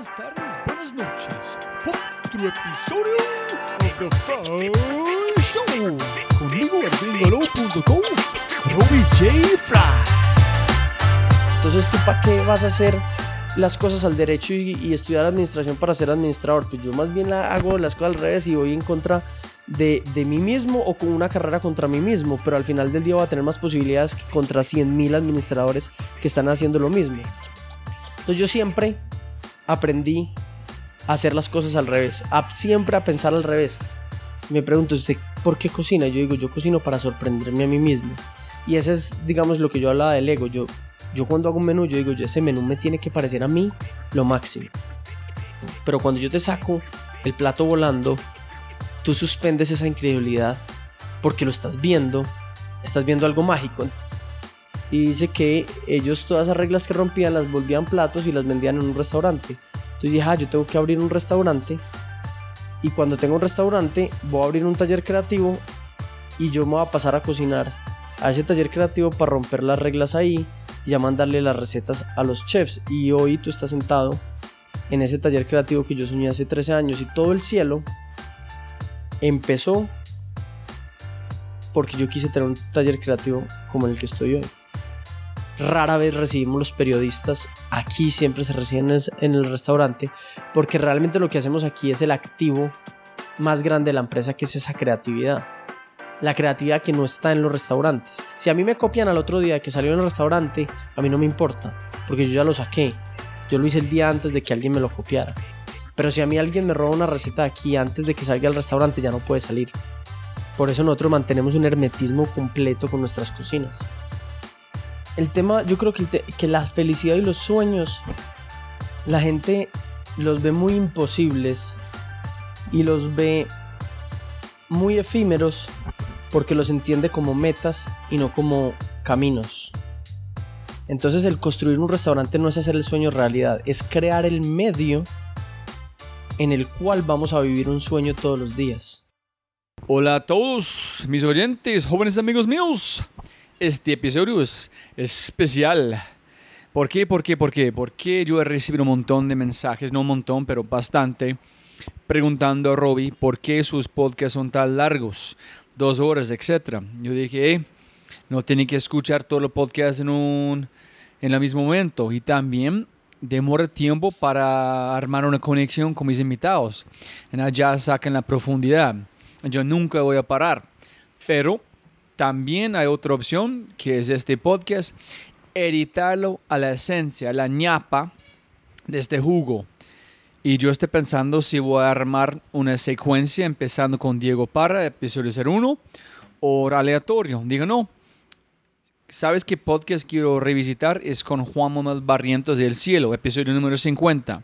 buenas tardes, buenas noches. Otro episodio of The Fry Show. Conmigo en gringolo.com, Robbie J. Fry. Entonces, ¿tú para qué vas a hacer las cosas al derecho y, y estudiar administración para ser administrador? Pues yo más bien la- hago las cosas al revés y voy en contra de, de mí mismo o con una carrera contra mí mismo, pero al final del día voy a tener más posibilidades que contra 100.000 administradores que están haciendo lo mismo. Entonces yo siempre aprendí a hacer las cosas al revés, a, siempre a pensar al revés. Me pregunto, ¿usted por qué cocina? Yo digo, yo cocino para sorprenderme a mí mismo. Y ese es, digamos, lo que yo hablaba del ego. Yo, yo cuando hago un menú, yo digo, yo ese menú me tiene que parecer a mí lo máximo. Pero cuando yo te saco el plato volando, tú suspendes esa incredulidad porque lo estás viendo, estás viendo algo mágico. Y dice que ellos todas esas reglas que rompían las volvían platos y las vendían en un restaurante. Entonces dije, ah, yo tengo que abrir un restaurante. Y cuando tenga un restaurante, voy a abrir un taller creativo y yo me voy a pasar a cocinar a ese taller creativo para romper las reglas ahí y ya mandarle las recetas a los chefs. Y hoy tú estás sentado en ese taller creativo que yo soñé hace 13 años y todo el cielo empezó porque yo quise tener un taller creativo como el que estoy hoy. Rara vez recibimos los periodistas, aquí siempre se reciben en el- restaurante, porque realmente lo que hacemos aquí es el activo más grande de la empresa, que es esa creatividad. La creatividad que no está en los restaurantes. Si a mí me copian al otro día que salió en el restaurante, a mí no me importa, porque yo ya lo saqué. Yo lo hice el día antes de que alguien me lo copiara. Pero si a mí alguien me roba una receta aquí antes de que salga al restaurante, ya no puede salir. Por eso nosotros mantenemos un hermetismo completo con nuestras cocinas. El tema, yo creo que, que la felicidad y los sueños, la gente los ve muy imposibles y los ve muy efímeros porque los entiende como metas y no como caminos. Entonces el construir un restaurante no es hacer el sueño realidad, es crear el medio en el cual vamos a vivir un sueño todos los días. Hola a todos mis oyentes, jóvenes amigos míos. Este episodio es especial. ¿Por qué? ¿Por qué? ¿Por qué? Porque yo he recibido un montón de mensajes, no un montón, pero bastante, preguntando a Robbie por qué sus podcasts son tan largos, dos horas, etc. Yo dije, "Eh, no tiene que escuchar todos los podcasts en un en el mismo momento y también demora tiempo para armar una conexión con mis invitados. Allá sacan la profundidad. Yo nunca voy a parar. Pero también hay otra opción que es este podcast, editarlo a la esencia, a la ñapa de este jugo. Y yo estoy pensando si voy a armar una secuencia empezando con Diego Parra, episodio 01, o aleatorio. Digo, no. ¿Sabes qué podcast quiero revisitar? Es con Juan Manuel Barrientos del Cielo, episodio número 50.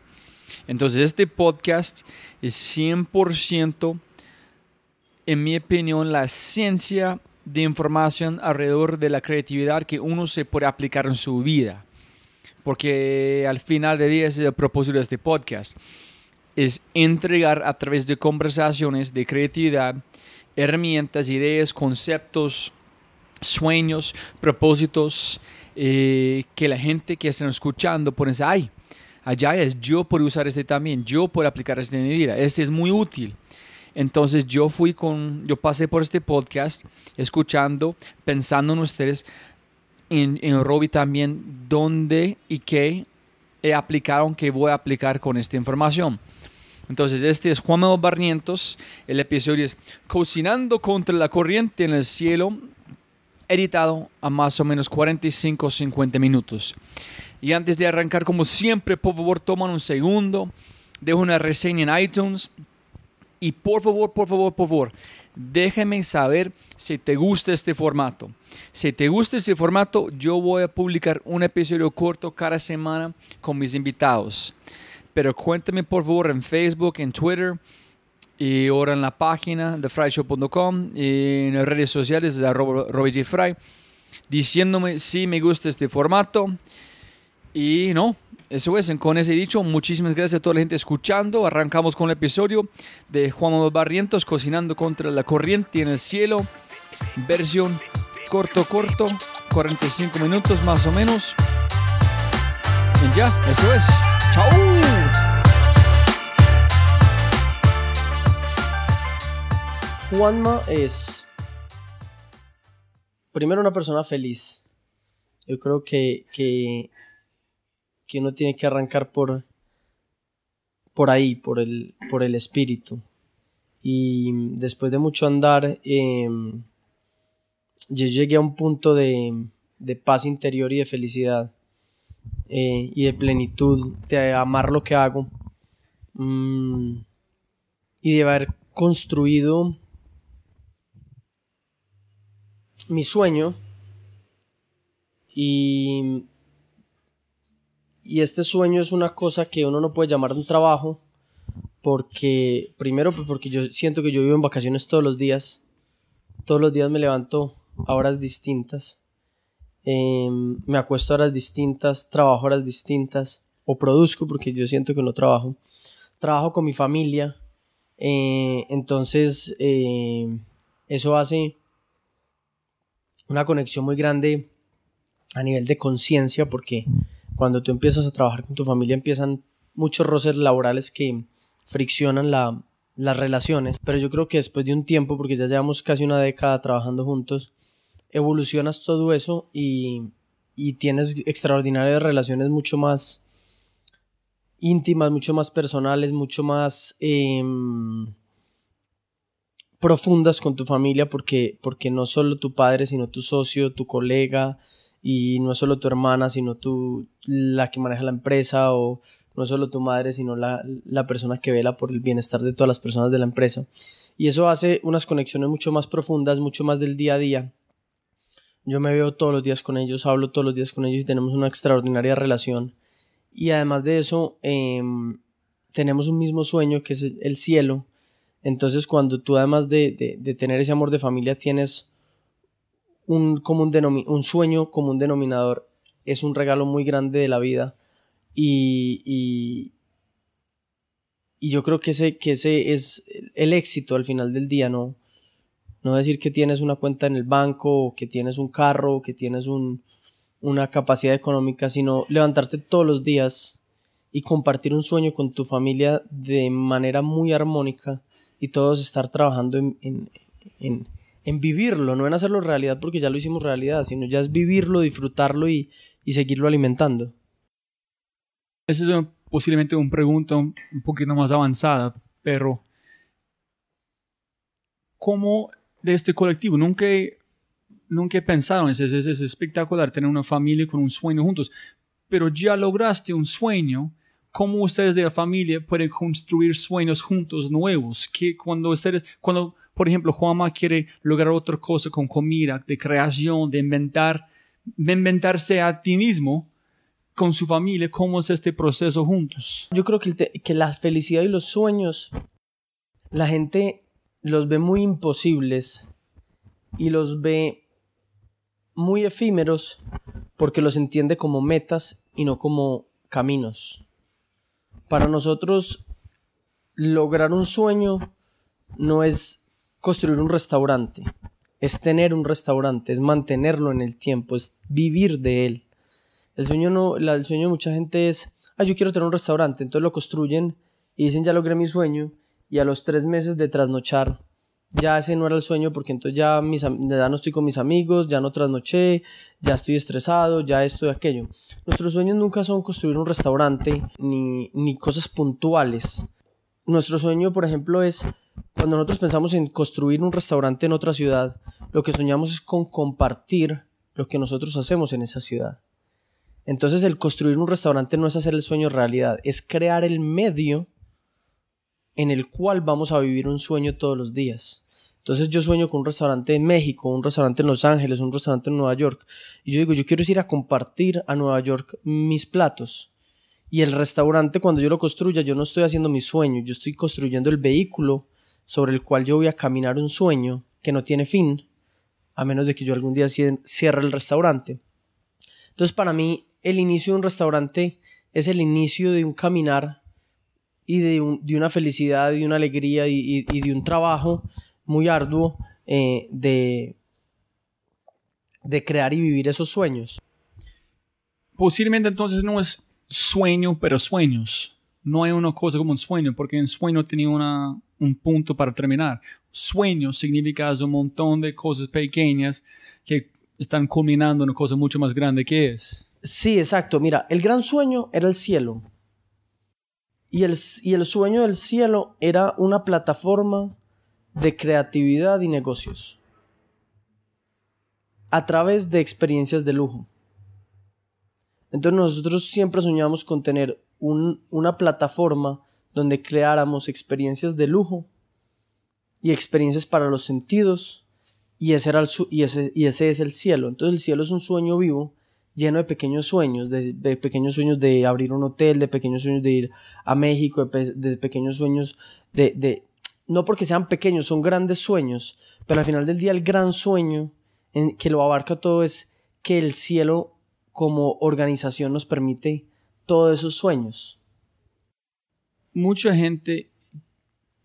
Entonces, este podcast es 100%, en mi opinión, la ciencia de información alrededor de la creatividad que uno se puede aplicar en su vida. Porque al final del día es el propósito de este podcast. Es entregar a través de conversaciones de creatividad herramientas, ideas, conceptos, sueños, propósitos eh, que la gente que están escuchando decir, ay, allá es, yo puedo usar este también, yo puedo aplicar este en mi vida, este es muy útil. Entonces yo fui con, yo pasé por este podcast escuchando, pensando en ustedes, en, en Robbie también, dónde y qué he aplicado, que voy a aplicar con esta información. Entonces, este es Juan Manuel Barrientos. El episodio es Cocinando contra la corriente en el cielo, editado a más o menos 45 o 50 minutos. Y antes de arrancar, como siempre, por favor, toman un segundo, dejo una reseña en iTunes. Y por favor, por favor, por favor, déjame saber si te gusta este formato. Si te gusta este formato, yo voy a publicar un episodio corto cada semana con mis invitados. Pero cuéntame por favor en Facebook, en Twitter y ahora en la página de fryshow.com y en las redes sociales de Robbie J. Fry diciéndome si me gusta este formato. Y no, eso es, con ese dicho, muchísimas gracias a toda la gente escuchando. Arrancamos con el episodio de Juan Barrientos cocinando contra la corriente en el cielo. Versión corto, corto, 45 minutos más o menos. Y ya, eso es. ¡Chao! Juanma es primero una persona feliz. Yo creo que, que que uno tiene que arrancar por, por ahí, por el, por el espíritu. Y después de mucho andar, em, yo llegué a un punto de, de paz interior y de felicidad eh, y de plenitud, de amar lo que hago mm, y de haber construido mi sueño y, y este sueño es una cosa que uno no puede llamar un trabajo porque primero pues, porque yo siento que yo vivo en vacaciones todos los días. Todos los días me levanto a horas distintas. Em, me acuesto a horas distintas trabajo a horas distintas o produzco porque yo siento que no trabajo. Trabajo con mi familia. Eh, entonces eh, eso hace una conexión muy grande a nivel de conciencia porque cuando tú empiezas a trabajar con tu familia empiezan muchos roces laborales que friccionan la, las relaciones, pero yo creo que después de un tiempo, porque ya llevamos casi una década trabajando juntos, evolucionas todo eso y, y tienes extraordinarias relaciones mucho más íntimas, mucho más personales, mucho más... Eh, profundas con tu familia porque, porque no solo tu padre, sino tu socio, tu colega, y no es solo tu hermana, sino tú la que maneja la empresa, o no es solo tu madre, sino la, la persona que vela por el bienestar de todas las personas de la empresa. Y eso hace unas conexiones mucho más profundas, mucho más del día a día. Yo me veo todos los días con ellos, hablo todos los días con ellos y tenemos una extraordinaria relación. Y además de eso, em, tenemos un mismo sueño que es el cielo entonces, cuando tú además de, tener ese amor de familia tienes un, un sueño como un denominador, es un regalo muy grande de la vida. Y, y, yo creo que ese, que ese es el éxito al final del día, ¿no? No decir que tienes una cuenta en el banco, que tienes un carro, que tienes una capacidad económica, sino levantarte todos los días y compartir un sueño con tu familia de manera muy armónica y todos estar trabajando en, vivirlo, no en hacerlo realidad porque ya lo hicimos realidad, sino ya es vivirlo, disfrutarlo y, y seguirlo alimentando. Esa es posiblemente una pregunta un poquito más avanzada, pero ¿cómo de este colectivo? Nunca nunca en eso, es, es espectacular tener una familia con un sueño juntos, pero ya lograste un sueño cómo ustedes de la familia pueden construir sueños juntos nuevos, que cuando ustedes, cuando, por ejemplo, Juanma quiere lograr otra cosa con comida, de creación, de inventar, de inventarse a ti mismo con su familia, ¿cómo es este proceso juntos? Yo creo que, que la felicidad y los sueños, la gente los ve muy imposibles y los ve muy efímeros porque los entiende como metas y no como caminos. Para nosotros, lograr un sueño no es construir un restaurante, es tener un restaurante, es mantenerlo en el tiempo, es vivir de él. El sueño, no, el sueño de mucha gente es, ah, yo quiero tener un restaurante, entonces lo construyen y dicen, ya logré mi sueño, y a los tres meses de trasnochar ya ese no era el sueño porque entonces ya, mis, ya no estoy con mis amigos, ya no trasnoché, ya estoy estresado, ya esto y aquello. Nuestros sueños nunca son construir un restaurante ni, ni cosas puntuales. Nuestro sueño, por ejemplo, es cuando nosotros pensamos en construir un restaurante en otra ciudad, lo que soñamos es con compartir lo que nosotros hacemos en esa ciudad. Entonces el construir un restaurante no es hacer el sueño realidad, es crear el medio en el cual vamos a vivir un sueño todos los días. Entonces yo sueño con un restaurante en México, un restaurante en Los Ángeles, un restaurante en Nueva York. Y yo digo, yo quiero ir a compartir a Nueva York mis platos. Y el restaurante, cuando yo lo construya, yo no estoy haciendo mi sueño, yo estoy construyendo el vehículo sobre el cual yo voy a caminar un sueño que no tiene fin, a menos de que yo algún día cierre el restaurante. Entonces para mí el inicio de un restaurante es el inicio de un caminar y de, una felicidad y una alegría y, de un trabajo muy arduo eh, de, de crear y vivir esos sueños. Posiblemente entonces no es sueño, pero sueños. No hay una cosa como un sueño, porque un sueño tiene una, un punto para terminar. Sueño significa un montón de cosas pequeñas que están culminando en una cosa mucho más grande que es. Sí, exacto. Mira, el gran sueño era el cielo. Y el, y el sueño del cielo era una plataforma de creatividad y negocios a través de experiencias de lujo. Entonces nosotros siempre soñamos con tener una plataforma donde creáramos experiencias de lujo y experiencias para los sentidos y ese, era el y ese, y ese es el cielo. Entonces el cielo es un sueño vivo lleno de pequeños sueños, de, pequeños sueños de abrir un hotel, de pequeños sueños de ir a México, de, pequeños sueños de, no porque sean pequeños, son grandes sueños, pero al final del día el gran sueño que lo abarca todo es que el cielo como organización nos permite todos esos sueños. Mucha gente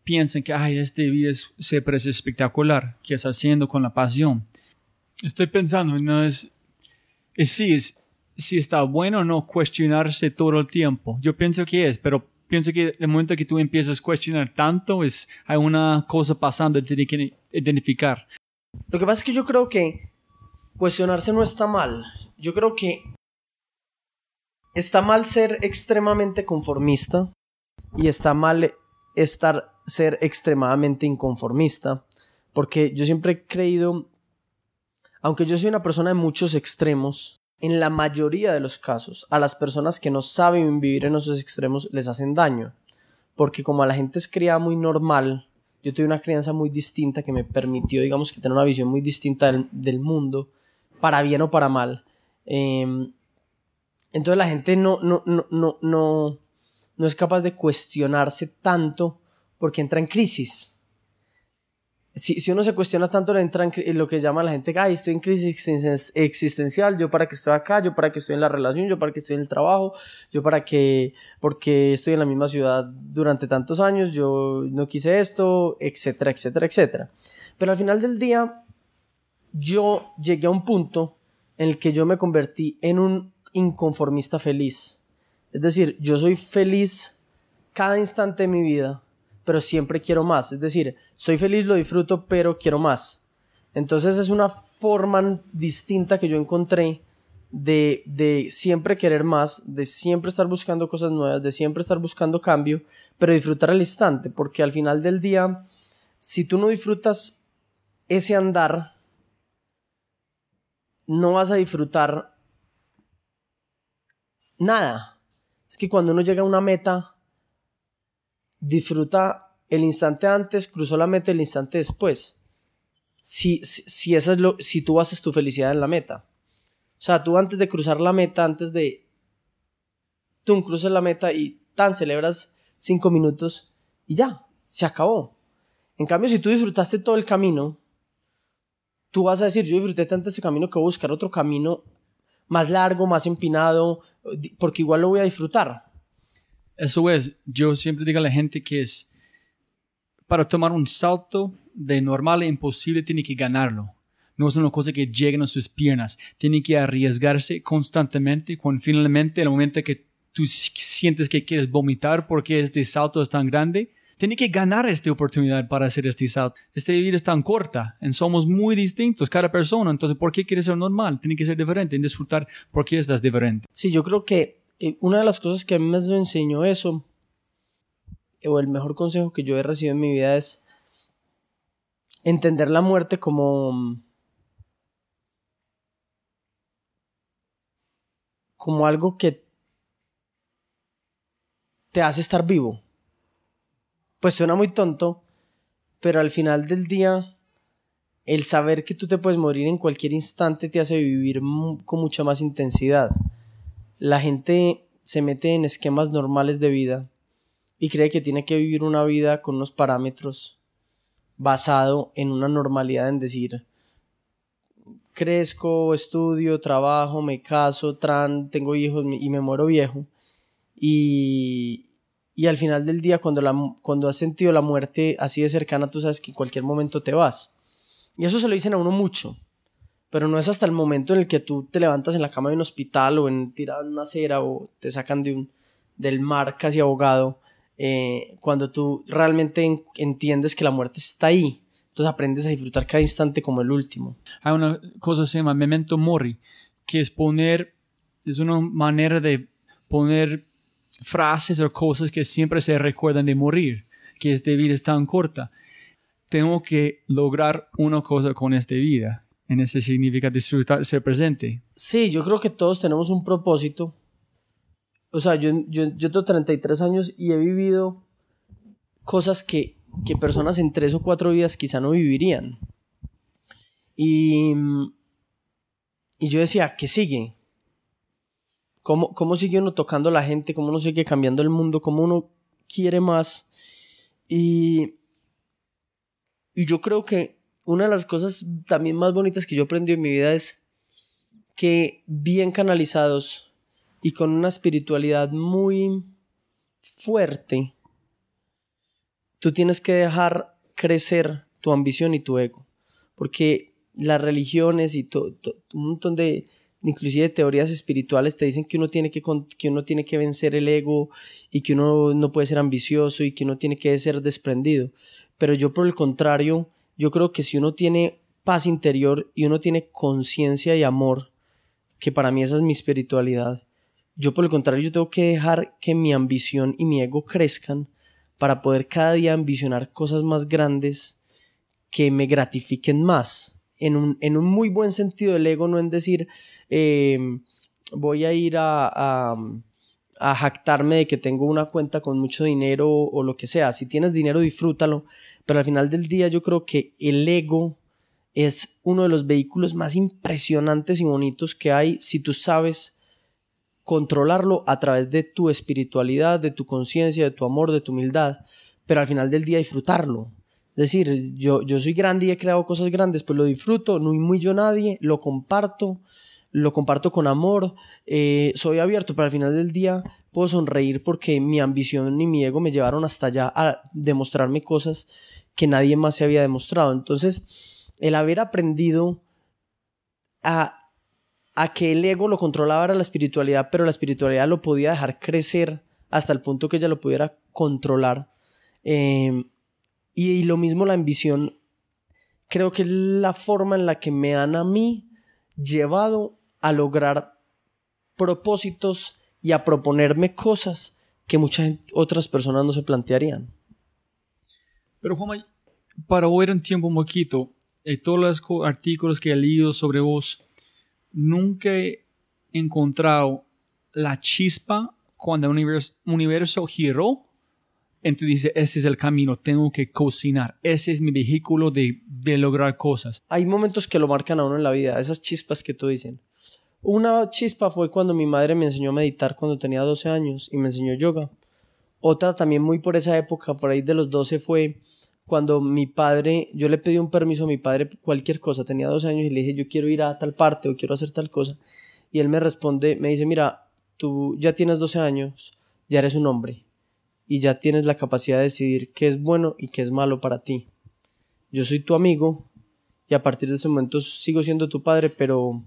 piensa que Ay, este vida es, siempre es espectacular, que está haciendo con la pasión. Estoy pensando, no es, es sí, es, si está bueno o no cuestionarse todo el tiempo. Yo pienso que es, pero pienso que el momento que tú empiezas a cuestionar tanto, es, hay una cosa pasando que tienes que identificar. Lo que pasa es que yo creo que cuestionarse no está mal. Yo creo que está mal ser extremadamente conformista y está mal estar ser extremadamente inconformista, porque yo siempre he creído, aunque yo soy una persona de muchos extremos, en la mayoría de los casos, a las personas que no saben vivir en esos extremos les hacen daño, porque como a la gente es criada muy normal, yo tuve una crianza muy distinta que me permitió, digamos, que tener una visión muy distinta del, mundo, para bien o para mal. Em, entonces la gente no, no, no, no, no, no es capaz de cuestionarse tanto porque entra en crisis. Si, si uno se cuestiona tanto, entra en lo que llama la gente, ay, estoy en crisis existencial, yo para que estoy acá, yo para que estoy en la relación, yo para que estoy en el trabajo, yo para que, porque estoy en la misma ciudad durante tantos años, yo no quise esto, etcétera, etcétera, etcétera. Pero al final del día, yo llegué a un punto en el que yo me convertí en un inconformista feliz. Es decir, yo soy feliz cada instante de mi vida, pero siempre quiero más. Es decir, soy feliz, lo disfruto, pero quiero más. Entonces es una forma distinta que yo encontré de, de, siempre querer más, de siempre estar buscando cosas nuevas, de siempre estar buscando cambio, pero disfrutar el instante, porque al final del día, si tú no disfrutas ese andar, no vas a disfrutar nada. Es que cuando uno llega a una meta, disfruta el instante antes, cruzó la meta el instante después. Si, si, es lo, si tú haces tu felicidad en la meta. O sea, tú antes de cruzar la meta, antes de... Tú cruzas la meta y tan celebras cinco minutos y ya, se acabó. En cambio, si tú disfrutaste todo el camino, tú vas a decir, yo disfruté tanto este camino que voy a buscar otro camino más largo, más empinado, porque igual lo voy a disfrutar. Eso es, yo siempre digo a la gente que es, para tomar un salto de normal e imposible, tiene que ganarlo. No es una cosa que llegue a sus piernas. Tiene que arriesgarse constantemente. Cuando finalmente, el momento que tú sientes que quieres vomitar porque este salto es tan grande, tiene que ganar esta oportunidad para este salto. Esta vida es tan corta, y somos muy distintos cada persona, entonces ¿por qué quieres ser normal? Tiene que ser diferente, en disfrutar por qué estás diferente. Sí, yo creo que eh, una de las cosas que a mí me enseñó eso, o el mejor consejo que yo he recibido en mi vida es entender la muerte como como algo que te hace estar vivo pues suena muy tonto, pero al final del día, el saber que tú te puedes morir en cualquier instante te hace vivir con mucha más intensidad. La gente se mete en esquemas normales de vida y cree que tiene que vivir una vida con unos parámetros basado en una normalidad en decir crezco, estudio, trabajo, me caso, tran, tengo hijos y me muero viejo. Y, y al final del día, cuando, la, cuando has sentido la muerte así de cercana, tú sabes que en cualquier momento te vas. Y eso se lo dicen a uno mucho. Pero no es hasta el momento en el que tú te levantas en la cama de un hospital o en tirado en una acera o te sacan de un, del mar casi abogado, eh, cuando tú realmente entiendes que la muerte está ahí. Entonces aprendes a disfrutar cada instante como el último. Hay una cosa que se llama memento mori, que es poner, es una manera de poner frases o cosas que siempre se recuerdan de morir, que es de vida es tan corta. Tengo que lograr una cosa con esta vida. En ese significa disfrutar, ser presente. Sí, yo creo que todos tenemos un propósito. O sea, yo, yo, yo tengo 33 años y he vivido cosas que que personas en tres o cuatro vidas quizá no vivirían. Y, y yo decía, ¿qué sigue? ¿Cómo, ¿Cómo sigue uno tocando a la gente? ¿Cómo uno sigue cambiando el mundo? ¿Cómo uno quiere más? Y, y yo creo que una de las cosas también más bonitas que yo aprendí en mi vida es que bien canalizados y con una espiritualidad muy fuerte, tú tienes que dejar crecer tu ambición y tu ego. Porque las religiones y un montón de, inclusive teorías espirituales te dicen que uno, tiene que, que uno tiene que vencer el ego y que uno no puede ser ambicioso y que uno tiene que ser desprendido. Pero yo por el contrario, yo creo que si uno tiene paz interior y uno tiene conciencia y amor, que para mí esa es mi espiritualidad, yo por el contrario, yo tengo que dejar que mi ambición y mi ego crezcan para poder cada día ambicionar cosas más grandes que me gratifiquen más. En un, en un muy buen sentido del ego, no en decir em, voy a ir a, a, jactarme de que tengo una cuenta con mucho dinero o lo que sea. Si tienes dinero, disfrútalo. Pero al final del día yo creo que el ego es uno de los vehículos más impresionantes y bonitos que hay si tú sabes controlarlo a través de tu espiritualidad, de tu conciencia, de tu amor, de tu humildad, pero al final del día disfrutarlo. Es decir, yo, yo soy grande y he creado cosas grandes, pues lo disfruto, no yo nadie, lo comparto, lo comparto con amor, eh, soy abierto, pero al final del día puedo sonreír porque mi ambición y mi ego me llevaron hasta allá a demostrarme cosas que nadie más se había demostrado. Entonces, el haber aprendido a a que el ego lo controlaba era la espiritualidad, pero la espiritualidad lo podía dejar crecer hasta el punto que ella lo pudiera controlar. Em, y, lo mismo la ambición, creo que es la forma en la que me han a mí llevado a lograr propósitos y a proponerme cosas que muchas otras personas no se plantearían. Pero Juan, para ver un tiempo un poquito, eh, todos los artículos que he leído sobre vos, nunca he encontrado la chispa cuando el universo, universo giró. Entonces dice, ese es el camino, tengo que cocinar. Ese es mi vehículo de, de lograr cosas. Hay momentos que lo marcan a uno en la vida, esas chispas que tú dicen. Una chispa fue cuando mi madre me enseñó a meditar cuando tenía 12 años y me enseñó yoga. Otra también muy por esa época, por ahí de los 12, fue cuando mi padre, yo le pedí un permiso a mi padre, cualquier cosa, tenía dos años y le dije, yo quiero ir a tal parte o quiero hacer tal cosa. Y él me responde, me dice, mira, tú ya tienes 12 años, ya eres un hombre y ya tienes la capacidad de decidir qué es bueno y qué es malo para ti. Yo soy tu amigo y a partir de ese momento sigo siendo tu padre, pero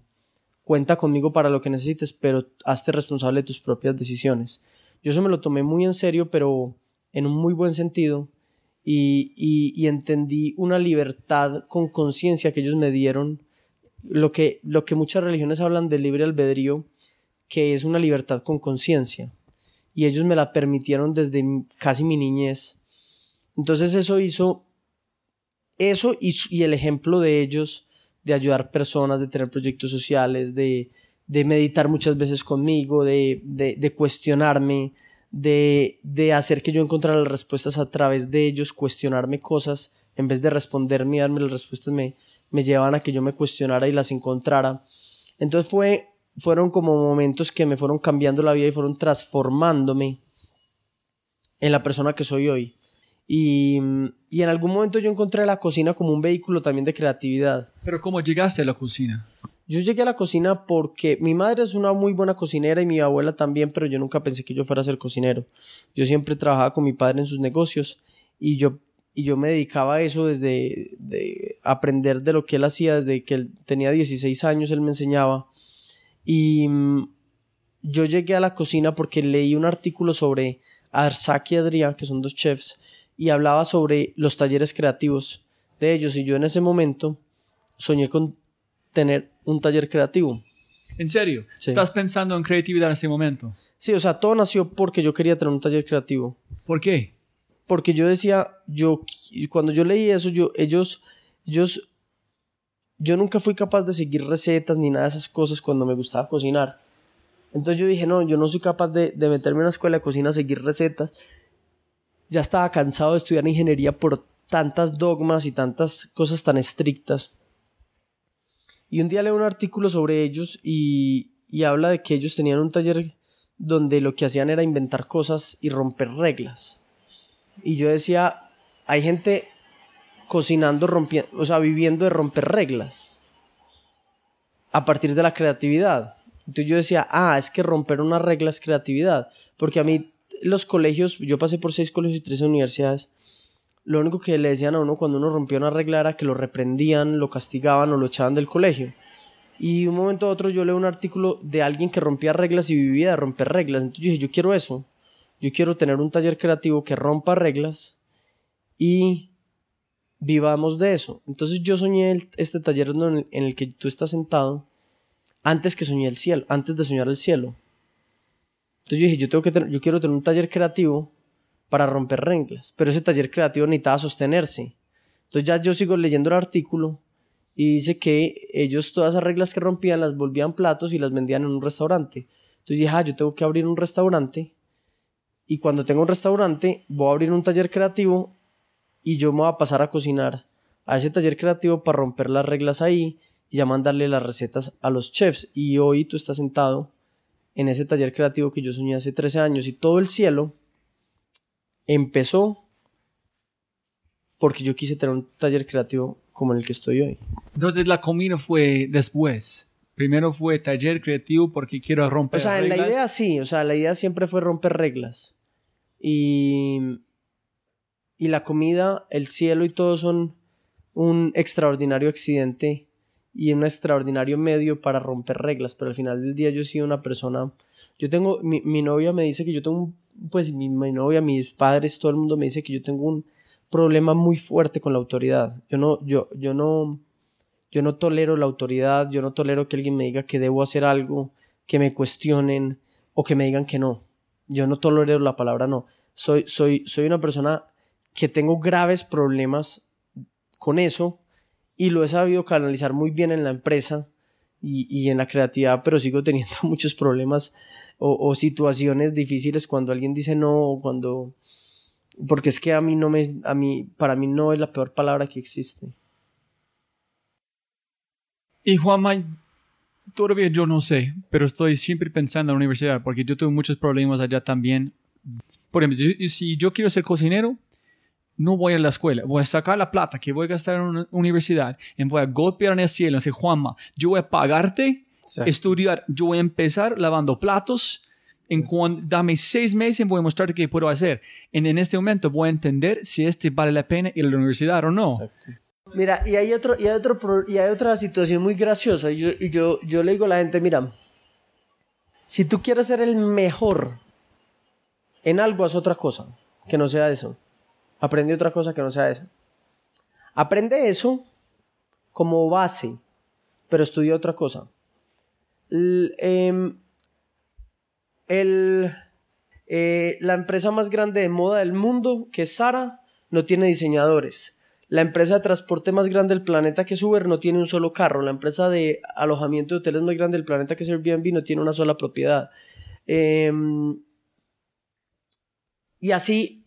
cuenta conmigo para lo que necesites, pero hazte responsable de tus propias decisiones. Yo eso me lo tomé muy en serio, pero en un muy buen sentido y, entendí una libertad con conciencia que ellos me dieron, lo que, lo que muchas religiones hablan del libre albedrío, que es una libertad con conciencia. Y ellos me la permitieron desde casi mi niñez. Entonces eso hizo, eso y, el ejemplo de ellos, de ayudar personas, de tener proyectos sociales, de, meditar muchas veces conmigo, de, de cuestionarme, de, hacer que yo encontrara las respuestas a través de ellos, cuestionarme cosas, en vez de responderme y darme las respuestas, me, me llevaban a que yo me cuestionara y las encontrara. Entonces fue, fueron como momentos que me fueron cambiando la vida y fueron transformándome en la persona que soy hoy. Y, y en algún momento yo encontré la cocina como un vehículo también de creatividad. Pero ¿cómo llegaste a la cocina? Yo llegué a la cocina porque mi madre es una muy buena cocinera y mi abuela también, pero yo nunca pensé que yo fuera a ser cocinero. Yo siempre trabajaba con mi padre en sus negocios y yo, y yo me dedicaba a eso desde de aprender de lo que él hacía, desde que él tenía 16 años, él me enseñaba. Y, yo llegué a la cocina porque leí un artículo sobre Arsak y Adrián, que son dos chefs, y hablaba sobre los talleres creativos de ellos. Y yo en ese momento soñé con tener un taller creativo. ¿En serio? Sí. ¿Estás pensando en creatividad en este momento? Sí, o sea, todo nació porque yo quería tener un taller creativo. ¿Por qué? Porque yo decía, yo, cuando yo leí eso, yo, ellos, ellos, yo nunca fui capaz de seguir recetas ni nada de esas cosas cuando me gustaba cocinar. Entonces yo dije, no, yo no soy capaz de, de meterme en una escuela de cocina a seguir recetas. Ya estaba cansado de estudiar ingeniería por tantas dogmas y tantas cosas tan estrictas. Y un día leo un artículo sobre ellos y, y habla de que ellos tenían un taller donde lo que hacían era inventar cosas y romper reglas. Y yo decía, hay gente cocinando, rompiendo, o sea, viviendo de romper reglas a partir de la creatividad. Entonces yo decía, ah, es que romper una regla es creatividad. Porque a mí los colegios, yo pasé por seis colegios y tres universidades, lo único que le decían a uno cuando uno rompía una regla era que lo reprendían, lo castigaban o lo echaban del colegio. Y un momento a otro yo leo un artículo de alguien que rompía reglas y vivía de romper reglas. Entonces yo dije, yo quiero eso. Yo quiero tener un taller creativo que rompa reglas y vivamos de eso. Entonces yo soñé este taller en el- que tú estás sentado antes que soñé el cielo, antes de soñar el cielo. Entonces yo dije, yo, tengo que yo quiero tener un taller creativo para romper reglas, pero ese taller creativo necesitaba sostenerse. Entonces ya yo sigo leyendo el artículo y dice que ellos todas esas reglas que rompían las volvían platos y las vendían en un restaurante. Entonces dije, ah, yo tengo que abrir un restaurante y cuando tenga un restaurante voy a abrir un taller creativo y yo me voy a pasar a cocinar a ese taller creativo para romper las reglas ahí y ya mandarle las recetas a los chefs. Y hoy tú estás sentado en ese taller creativo que yo soñé hace 13 años y todo el cielo empezó porque yo quise tener un taller creativo como el que estoy hoy. Entonces la comida fue después. Primero fue taller creativo porque quiero romper O sea, la reglas. idea sí, o sea, la idea siempre fue romper reglas. Y, y la comida, el cielo y todo son un extraordinario accidente y un extraordinario medio para romper reglas, pero al final del día yo he sido una persona, yo tengo, mi, mi novia me dice que yo tengo, pues mi, mi novia, mis padres, todo el mundo me dice que yo tengo un problema muy fuerte con la autoridad. Yo no, yo, yo no, yo no tolero la autoridad, yo no tolero que alguien me diga que debo hacer algo, que me cuestionen o que me digan que no. Yo no tolero la palabra no. Soy, soy, soy una persona que tengo graves problemas con eso y lo he sabido canalizar muy bien en la empresa y, y en la creatividad, pero sigo teniendo muchos problemas o, o situaciones difíciles cuando alguien dice no o cuando... Porque es que a mí no me... A mí, para mí no es la peor palabra que existe. Y Juanma, todavía yo no sé, pero estoy siempre pensando en la universidad porque yo tuve muchos problemas allá también. Por ejemplo, si yo quiero ser cocinero, no voy a la escuela, voy a sacar la plata que voy a gastar en una universidad y voy a golpear en el cielo y decir, Juanma, yo voy a pagarte, estudiar, yo voy a empezar lavando platos, en cuan- dame seis meses y voy a mostrarte qué puedo hacer. En, en este momento voy a entender si este vale la pena ir a la universidad o no. Exacto. Mira, y hay otro, y hay otro, y hay otra situación muy graciosa. Y yo, y yo, yo le digo a la gente, mira, si tú quieres ser el mejor en algo, haz otra cosa que no sea eso. Aprende otra cosa que no sea eso. Aprende eso como base, pero estudia otra cosa. Em, el, eh, la empresa más grande de moda del mundo, que es Sara, no tiene diseñadores. La empresa de transporte más grande del planeta, que es Uber, no tiene un solo carro. La empresa de alojamiento de hoteles más grande del planeta, que es Airbnb, no tiene una sola propiedad. Em, y así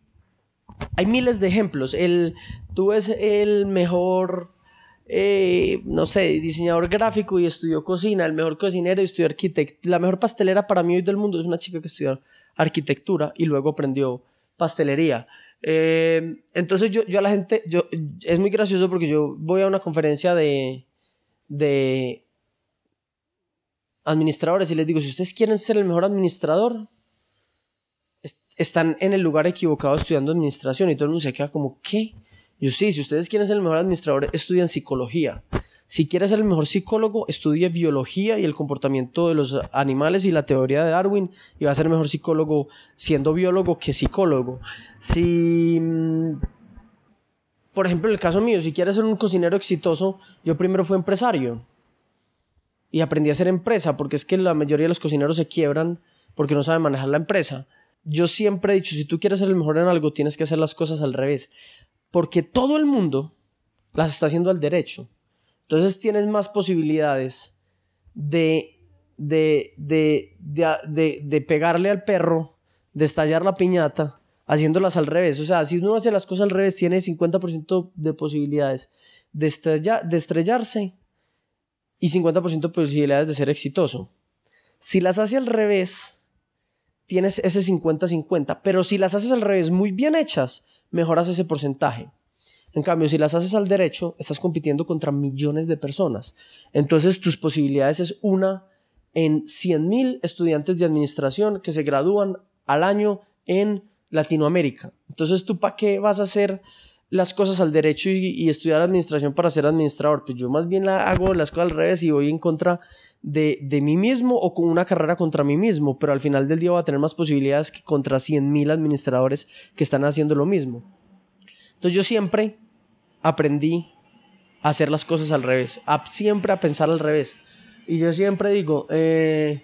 hay miles de ejemplos. El, tú ves el mejor, eh, no sé, diseñador gráfico y estudió cocina, el mejor cocinero y estudió arquitectura. La mejor pastelera para mí hoy del mundo es una chica que estudió arquitectura y luego aprendió pastelería. Eh, entonces yo, yo a la gente, yo, es muy gracioso porque yo voy a una conferencia de, de administradores y les digo, si ustedes quieren ser el mejor administrador, están en el lugar equivocado estudiando administración y todo el mundo se queda como, ¿qué? Yo sí, si ustedes quieren ser el mejor administrador, estudian psicología. Si quieres ser el mejor psicólogo, estudie biología y el comportamiento de los animales y la teoría de Darwin y va a ser mejor psicólogo siendo biólogo que psicólogo. Si, mm, por ejemplo, en el caso mío, si quieres ser un cocinero exitoso, yo primero fui empresario y aprendí a hacer empresa porque es que la mayoría de los cocineros se quiebran porque no saben manejar la empresa. Yo siempre he dicho, si tú quieres ser el mejor en algo, tienes que hacer las cosas al revés. Porque todo el mundo las está haciendo al derecho. Entonces tienes más posibilidades de, de, de, de, de pegarle al perro, de estallar la piñata, haciéndolas al revés. O sea, si uno hace las cosas al revés, tiene 50% de posibilidades de, de estrellarse y 50% de posibilidades de ser exitoso. Si las hace al revés, tienes ese 50-50. Pero si las haces al revés muy bien hechas, mejoras ese porcentaje. En cambio, si las haces al derecho, estás compitiendo contra millones de personas. Entonces, tus posibilidades es una en 100.000 estudiantes de administración que se gradúan al año en Latinoamérica. Entonces, ¿tú para qué vas a hacer las cosas al derecho y, estudiar administración para ser administrador? Pues yo más bien hago las cosas al revés y voy en contra de, de, mí mismo o con una carrera contra mí mismo, pero al final del día voy a tener más posibilidades que contra 100.000 administradores que están haciendo lo mismo. Entonces yo siempre aprendí a hacer las cosas al revés, a, siempre a pensar al revés. Y yo siempre digo, eh,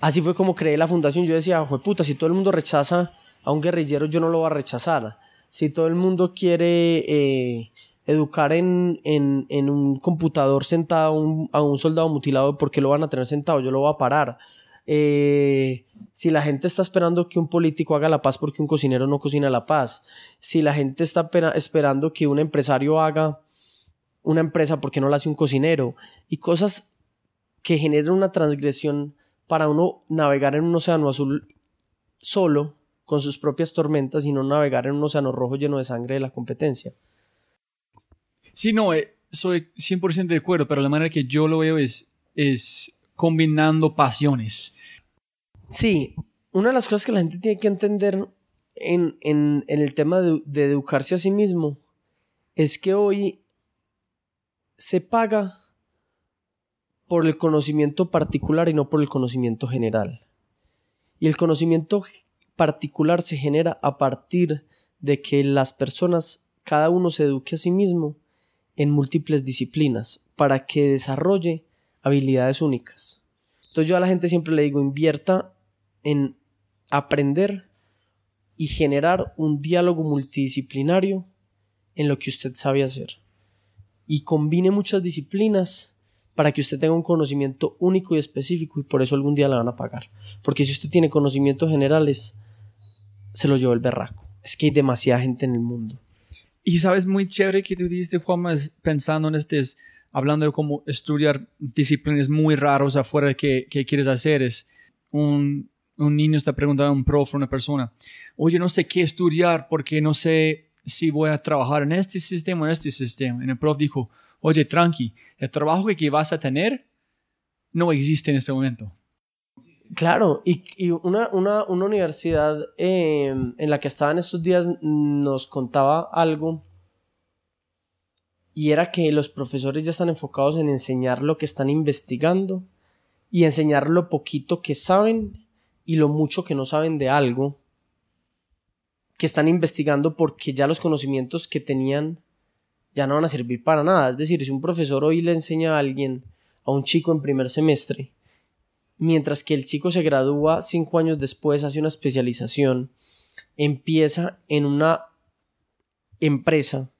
así fue como creé la fundación. Yo decía, puta, si todo el mundo rechaza a un guerrillero, yo no lo voy a rechazar. Si todo el mundo quiere eh, educar en, en, un computador sentado a un, soldado mutilado, ¿por qué lo van a tener sentado? Yo lo voy a parar. Eh, si la gente está esperando que un político haga la paz porque un cocinero no cocina la paz, si la gente está esperando que un empresario haga una empresa porque no la hace un cocinero, y cosas que generan una transgresión para uno navegar en un océano azul solo, con sus propias tormentas, y no navegar en un océano rojo lleno de sangre de la competencia. Sí, no, eh, soy 100% de acuerdo, pero la manera que yo lo veo es, es combinando pasiones. Sí, una de las cosas que la gente tiene que entender en, el tema de, educarse a sí mismo es que hoy se paga por el conocimiento particular y no por el conocimiento general. Y el conocimiento particular se genera a partir de que las personas, cada uno se eduque a sí mismo en múltiples disciplinas para que desarrolle habilidades únicas. Entonces yo a la gente siempre le digo, invierta en aprender y generar un diálogo multidisciplinario en lo que usted sabe hacer. Y combine muchas disciplinas para que usted tenga un conocimiento único y específico y por eso algún día le van a pagar. Porque si usted tiene conocimientos generales, se lo lleva el berraco. Es que hay demasiada gente en el mundo. Y sabes, muy chévere que tú dijiste, Juan, pensando en este, hablando de cómo estudiar disciplinas muy raros afuera de qué, quieres hacer. Es un, un niño está preguntando a un profe, una persona, oye, no sé qué estudiar porque no sé si voy a trabajar en este sistema o en este sistema. Y el profe dijo, oye, tranqui, el trabajo que vas a tener no existe en este momento. Claro, y, y una, una, una, universidad eh, en la que estaba en estos días nos contaba algo y era que los profesores ya están enfocados en enseñar lo que están investigando y enseñar lo poquito que saben y lo mucho que no saben de algo que están investigando porque ya los conocimientos que tenían ya no van a servir para nada. Es decir, si un profesor hoy le enseña a alguien, a un chico en primer semestre, mientras que el chico se gradúa cinco años después, hace una especialización, empieza en una empresa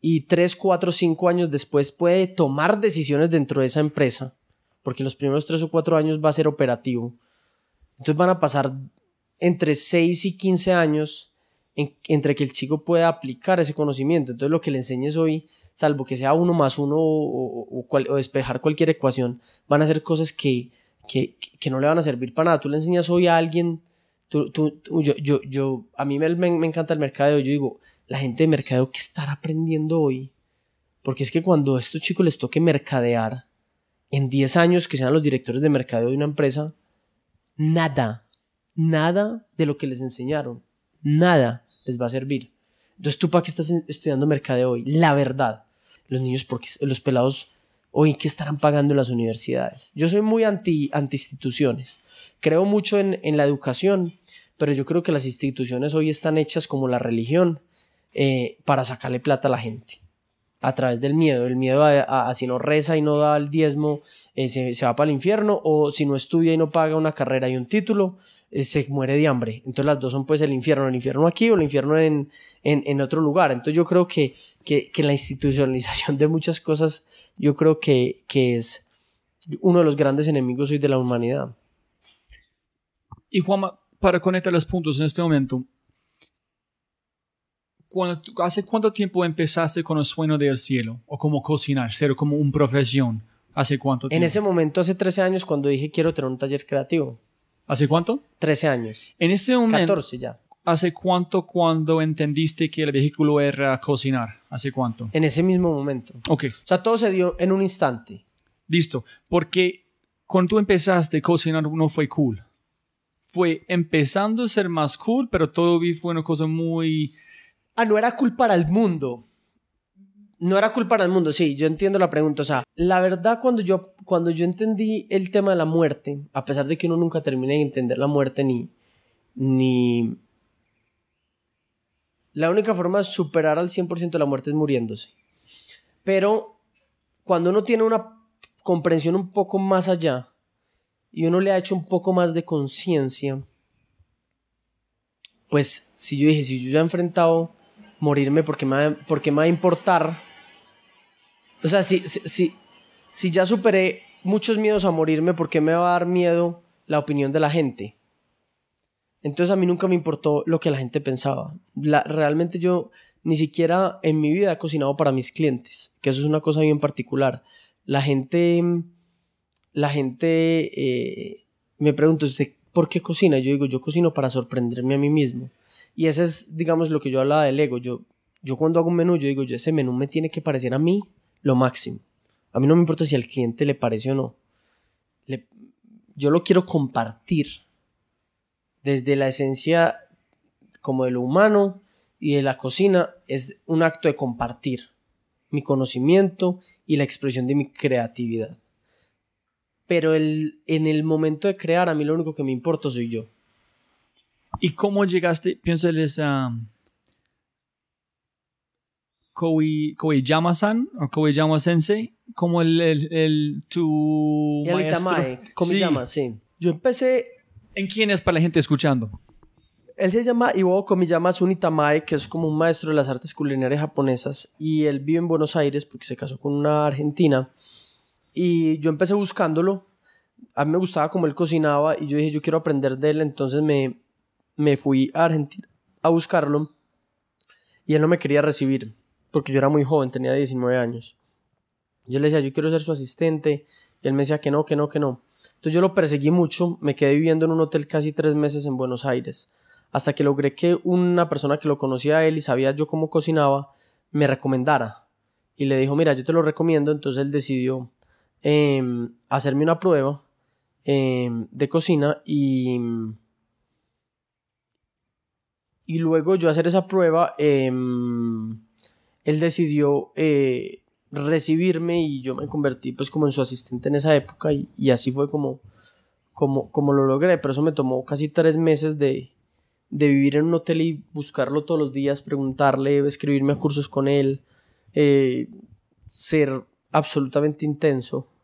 y tres, cuatro, cinco años después puede tomar decisiones dentro de esa empresa, porque los primeros tres o cuatro años va a ser operativo. Entonces van a pasar entre seis y quince años entre que el chico pueda aplicar ese conocimiento. Entonces lo que le enseñes hoy, salvo que sea uno más uno o, o despejar cualquier ecuación, van a ser cosas que que, que, no le van a servir para nada. Tú le enseñas hoy a alguien, tú, tú, yo, yo, yo, a mí me, me, encanta el mercadeo, yo digo, la gente de mercadeo, ¿qué estará aprendiendo hoy? Porque es que cuando a estos chicos les toque mercadear, en 10 años que sean los directores de mercadeo de una empresa, nada, nada de lo que les enseñaron, nada les va a servir. Entonces, ¿tú para qué estás estudiando mercadeo hoy? La verdad. los niños, porque los pelados, hoy, ¿qué estarán pagando las universidades? Yo soy muy anti, anti instituciones. Creo mucho en, la educación, pero yo creo que las instituciones hoy están hechas como la religión eh, para sacarle plata a la gente a través del miedo. El miedo a, si no reza y no da el diezmo, eh, se, va para el infierno, o si no estudia y no paga una carrera y un título, eh, se muere de hambre. Entonces las dos son pues el infierno, el infierno aquí o el infierno en, en, otro lugar. Entonces yo creo que, que, que, la institucionalización de muchas cosas, yo creo que, que es uno de los grandes enemigos hoy de la humanidad. Y Juanma, para conectar los puntos en este momento, ¿hace cuánto tiempo empezaste con el sueño del cielo? ¿O como cocinar, ser como una profesión? ¿Hace cuánto tiempo? En ese momento, hace 13 años, cuando dije quiero tener un taller creativo. ¿Hace cuánto? 13 años. En ese momento. 14 ya. ¿Hace cuánto cuando entendiste que el vehículo era cocinar? ¿Hace cuánto? En ese mismo momento. Ok. O sea, todo se dio en un instante. Listo. Porque cuando tú empezaste a cocinar no fue cool. Fue empezando a ser más cool, pero todo fue una cosa muy Ah, no era cool para el mundo. No era cool para el mundo, sí, yo entiendo la pregunta. O sea, la verdad, cuando yo, cuando yo entendí el tema de la muerte, a pesar de que uno nunca termine de entender la muerte ni. ni. La única forma de superar al 100% la muerte es muriéndose. Pero cuando uno tiene una comprensión un poco más allá y uno le ha hecho un poco más de conciencia, pues si yo dije, si yo ya he enfrentado morirme porque me porque me va a importar. O sea, si, si, si ya superé muchos miedos a morirme, ¿por qué me va a dar miedo la opinión de la gente? Entonces a mí nunca me importó lo que la gente pensaba. Realmente yo ni siquiera en mi vida he cocinado para mis clientes, que eso es una cosa bien particular. La gente, la gente eh, me pregunta, ¿usted por qué cocina? Yo digo, yo cocino para sorprenderme a mí mismo. Y ese es, digamos, lo que yo hablaba del ego. Yo, yo cuando hago un menú, yo digo, yo ese menú me tiene que parecer a mí lo máximo. A mí no me importa si al cliente le parece o no. yo lo quiero compartir desde la esencia como de lo humano y de la cocina es un acto de compartir mi conocimiento y la expresión de mi creatividad. Pero el, en el momento de crear, a mí lo único que me importa soy yo. ¿Y cómo llegaste? Piénsales a um, Koiyama-san o Koiyama-sensei como el, el, el tu el maestro. Komiyama, sí. sí. Yo empecé... ¿En quién es para la gente escuchando? Él se llama Iwo Komiyama Sunitamae, que es como un maestro de las artes culinarias japonesas y él vive en Buenos Aires porque se casó con una argentina y yo empecé buscándolo. A mí me gustaba como él cocinaba y yo dije, yo quiero aprender de él, entonces me, me fui a Argentina a buscarlo y él no me quería recibir porque yo era muy joven, tenía 19 años. Yo le decía, yo quiero ser su asistente y él me decía que no, que no, que no. Entonces yo lo perseguí mucho, me quedé viviendo en un hotel casi tres meses en Buenos Aires, hasta que logré que una persona que lo conocía a él y sabía yo cómo cocinaba, me recomendara. Y le dijo, mira, yo te lo recomiendo, entonces él decidió em, hacerme una prueba em, de cocina y y luego yo hacer esa prueba, em, él decidió eh, recibirme y yo me convertí pues como en su asistente en esa época y, así fue como, como, como lo logré, pero eso me tomó casi tres meses de, de vivir en un hotel y buscarlo todos los días, preguntarle, escribirme a cursos con él, eh, ser absolutamente intenso.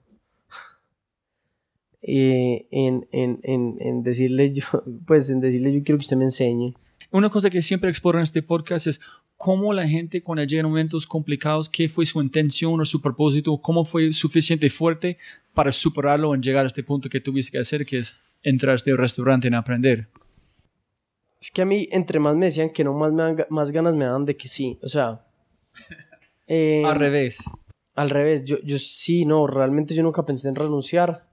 Eh, en, en, en, en decirle yo, pues en decirle yo quiero que usted me enseñe. Una cosa que siempre exploro en este podcast es cómo la gente cuando llega en momentos complicados, qué fue su intención o su propósito, cómo fue suficiente fuerte para superarlo en llegar a este punto que tuviste que hacer, que es entrar a este restaurante en aprender. Es que a mí, entre más me decían que no, más, más ganas me dan de que sí. O sea... Eh, al revés. Al revés. Yo, yo sí, no, realmente yo nunca pensé en renunciar.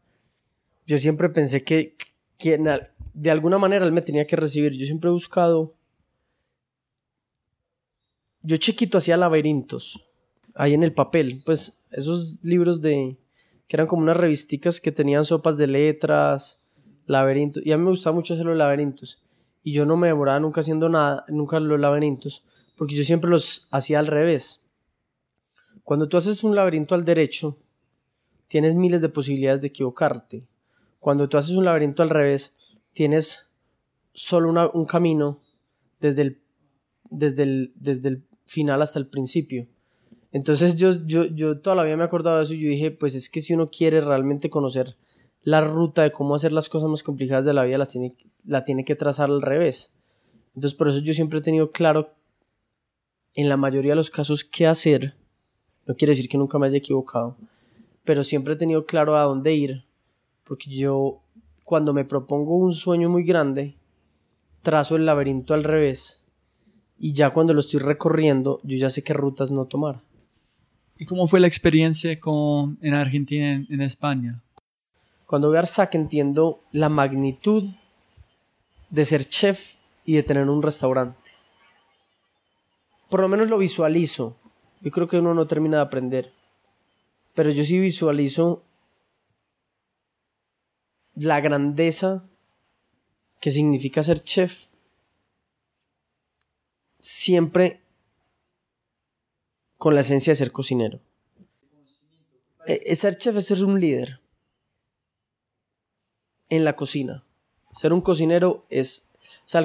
Yo siempre pensé que, que de alguna manera él me tenía que recibir. Yo siempre he buscado. Yo chiquito hacía laberintos ahí en el papel, pues esos libros de que eran como unas revisticas que tenían sopas de letras, laberintos, y a mí me gustaba mucho hacer los laberintos. Y yo no me demoraba nunca haciendo nada, nunca los laberintos, porque yo siempre los hacía al revés. Cuando tú haces un laberinto al derecho, tienes miles de posibilidades de equivocarte. Cuando tú haces un laberinto al revés, tienes solo un camino desde el, desde, el, desde el final hasta el principio. Entonces yo, yo, yo toda la vida me he acordado de eso y yo dije, pues es que si uno quiere realmente conocer la ruta de cómo hacer las cosas más complicadas de la vida, tiene, la tiene que trazar al revés. Entonces por eso yo siempre he tenido claro en la mayoría de los casos qué hacer. No quiere decir que nunca me haya equivocado, pero siempre he tenido claro a dónde ir, porque yo cuando me propongo un sueño muy grande, trazo el laberinto al revés y ya cuando lo estoy recorriendo, yo ya sé qué rutas no tomar. ¿Y cómo fue la experiencia con, en Argentina, en, en España? Cuando voy a Arsac entiendo la magnitud de ser chef y de tener un restaurante. Por lo menos lo visualizo. Yo creo que uno no termina de aprender. Pero yo sí visualizo la grandeza que significa ser chef siempre con la esencia de ser cocinero. E, ser chef es ser un líder en la cocina. Ser un cocinero es... O sea,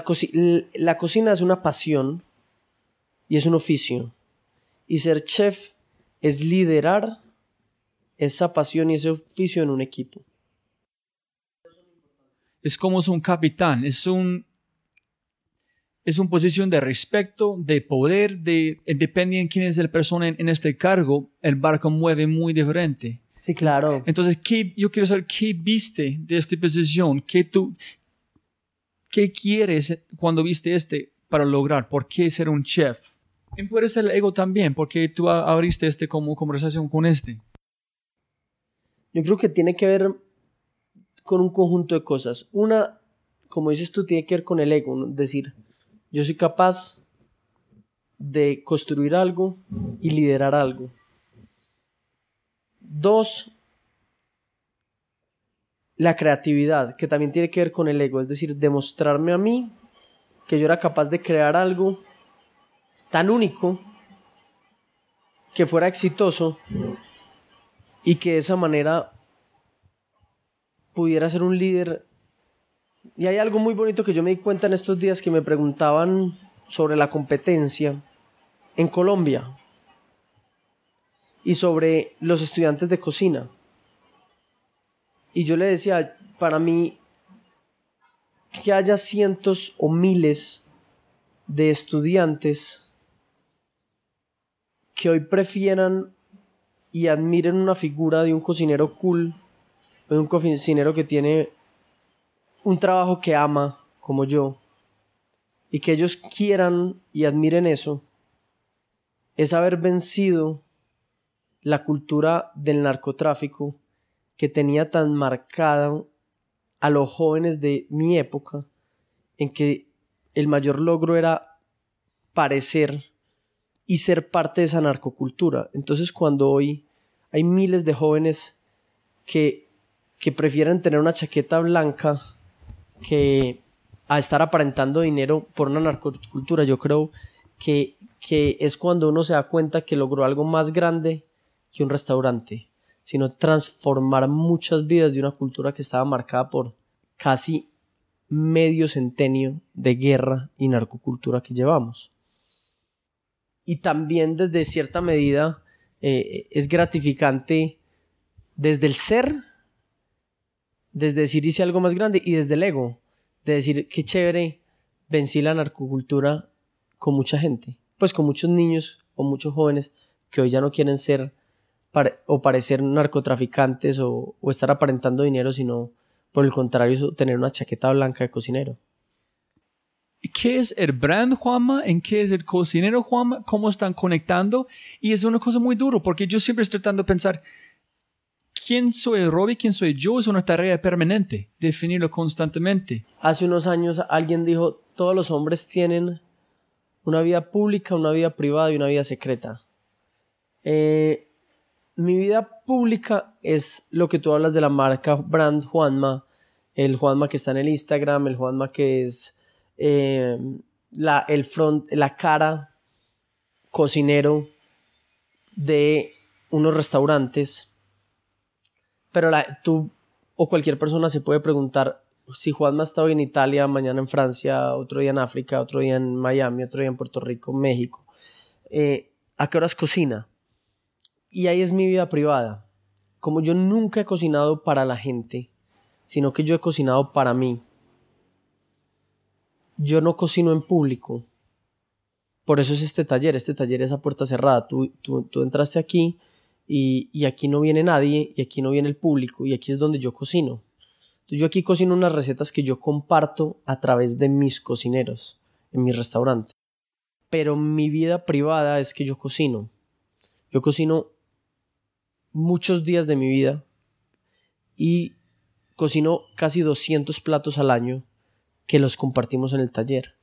la cocina es una pasión y es un oficio. Y ser chef es liderar esa pasión y ese oficio en un equipo. Es como es un capitán, es un es una posición de respeto, de poder, de dependiendo de quién es la persona en, este cargo, el barco mueve muy diferente. Sí, claro. Entonces, ¿qué, yo quiero saber qué viste de esta posición, qué tú, qué quieres cuando viste este para lograr, por qué ser un chef. ¿Quién puede ser el ego también? porque tú abriste este como conversación con este? Yo creo que tiene que ver con un conjunto de cosas. Una, como dices tú, tiene que ver con el ego, es decir, yo soy capaz de construir algo y liderar algo. Dos, la creatividad, que también tiene que ver con el ego, es decir, demostrarme a mí que yo era capaz de crear algo tan único que fuera exitoso y que de esa manera pudiera ser un líder y hay algo muy bonito que yo me di cuenta en estos días que me preguntaban sobre la competencia en Colombia y sobre los estudiantes de cocina. Y yo le decía, para mí, que haya cientos o miles de estudiantes que hoy prefieran y admiren una figura de un cocinero cool, de un cocinero que tiene un trabajo que ama como yo y que ellos quieran y admiren eso, es haber vencido la cultura del narcotráfico que tenía tan marcada a los jóvenes de mi época, en que el mayor logro era parecer y ser parte de esa narcocultura. Entonces cuando hoy hay miles de jóvenes que, que prefieren tener una chaqueta blanca que a estar aparentando dinero por una narcocultura. Yo creo que, que es cuando uno se da cuenta que logró algo más grande que un restaurante, sino transformar muchas vidas de una cultura que estaba marcada por casi medio centenio de guerra y narcocultura que llevamos. Y también desde cierta medida eh, es gratificante desde el ser desde decir hice algo más grande y desde el ego, de decir qué chévere, vencí la narcocultura con mucha gente, pues con muchos niños o muchos jóvenes que hoy ya no quieren ser o parecer narcotraficantes o, o estar aparentando dinero, sino por el contrario tener una chaqueta blanca de cocinero. ¿Qué es el brand Juanma? ¿En qué es el cocinero Juanma? ¿Cómo están conectando? Y es una cosa muy duro porque yo siempre estoy tratando de pensar, quién soy Robbie, quién soy yo, es una tarea permanente, definirlo constantemente. Hace unos años alguien dijo, todos los hombres tienen una vida pública, una vida privada y una vida secreta. Eh, mi vida pública es lo que tú hablas de la marca brand Juanma, el Juanma que está en el Instagram, el Juanma que es eh, la, el front, la cara cocinero de unos restaurantes, pero la, tú o cualquier persona se puede preguntar si Juanma está hoy en Italia, mañana en Francia, otro día en África, otro día en Miami, otro día en Puerto Rico, México, eh, ¿a qué horas cocina? Y ahí es mi vida privada. Como yo nunca he cocinado para la gente, sino que yo he cocinado para mí, yo no cocino en público. Por eso es este taller, este taller es a puerta cerrada. Tú, tú, entraste aquí y, aquí no viene nadie y aquí no viene el público y aquí es donde yo cocino. Entonces yo aquí cocino unas recetas que yo comparto a través de mis cocineros en mi restaurante. Pero mi vida privada es que yo cocino. Yo cocino muchos días de mi vida y cocino casi 200 platos al año que los compartimos en el taller.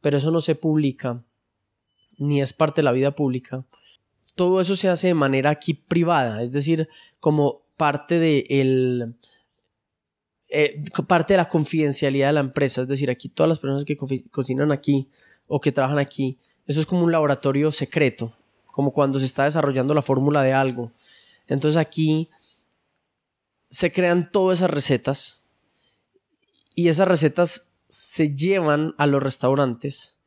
Pero eso no se publica, ni es parte de la vida pública. Todo eso se hace de manera aquí privada, es decir, como parte de el, eh, parte de la confidencialidad de la empresa. Es decir, aquí todas las personas que cocinan aquí o que trabajan aquí, eso es como un laboratorio secreto, como cuando se está desarrollando la fórmula de algo. Entonces aquí se crean todas esas recetas y esas recetas se llevan a los restaurantes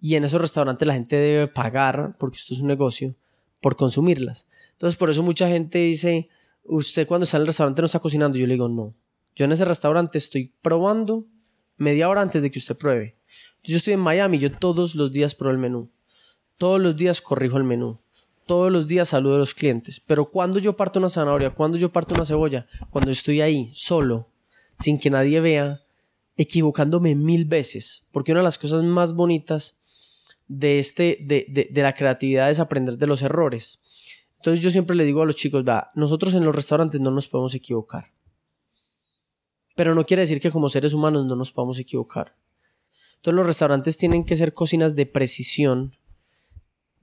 y en esos restaurantes la gente debe pagar, porque esto es un negocio, por consumirlas. Entonces por eso mucha gente dice, usted cuando está en el restaurante no está cocinando. Yo le digo, no. Yo en ese restaurante estoy probando media hora antes de que usted pruebe. Yo estoy en Miami, yo todos los días pruebo el menú. Todos los días corrijo el menú. Todos los días saludo a los clientes. Pero cuando yo parto una zanahoria, cuando yo parto una cebolla, cuando estoy ahí, solo, sin que nadie vea, equivocándome mil veces, porque una de las cosas más bonitas de, este, de, de, la creatividad es aprender de los errores. Entonces yo siempre le digo a los chicos, va, nosotros en los restaurantes no nos podemos equivocar. Pero no quiere decir que como seres humanos no nos podamos equivocar. Entonces los restaurantes tienen que ser cocinas de precisión,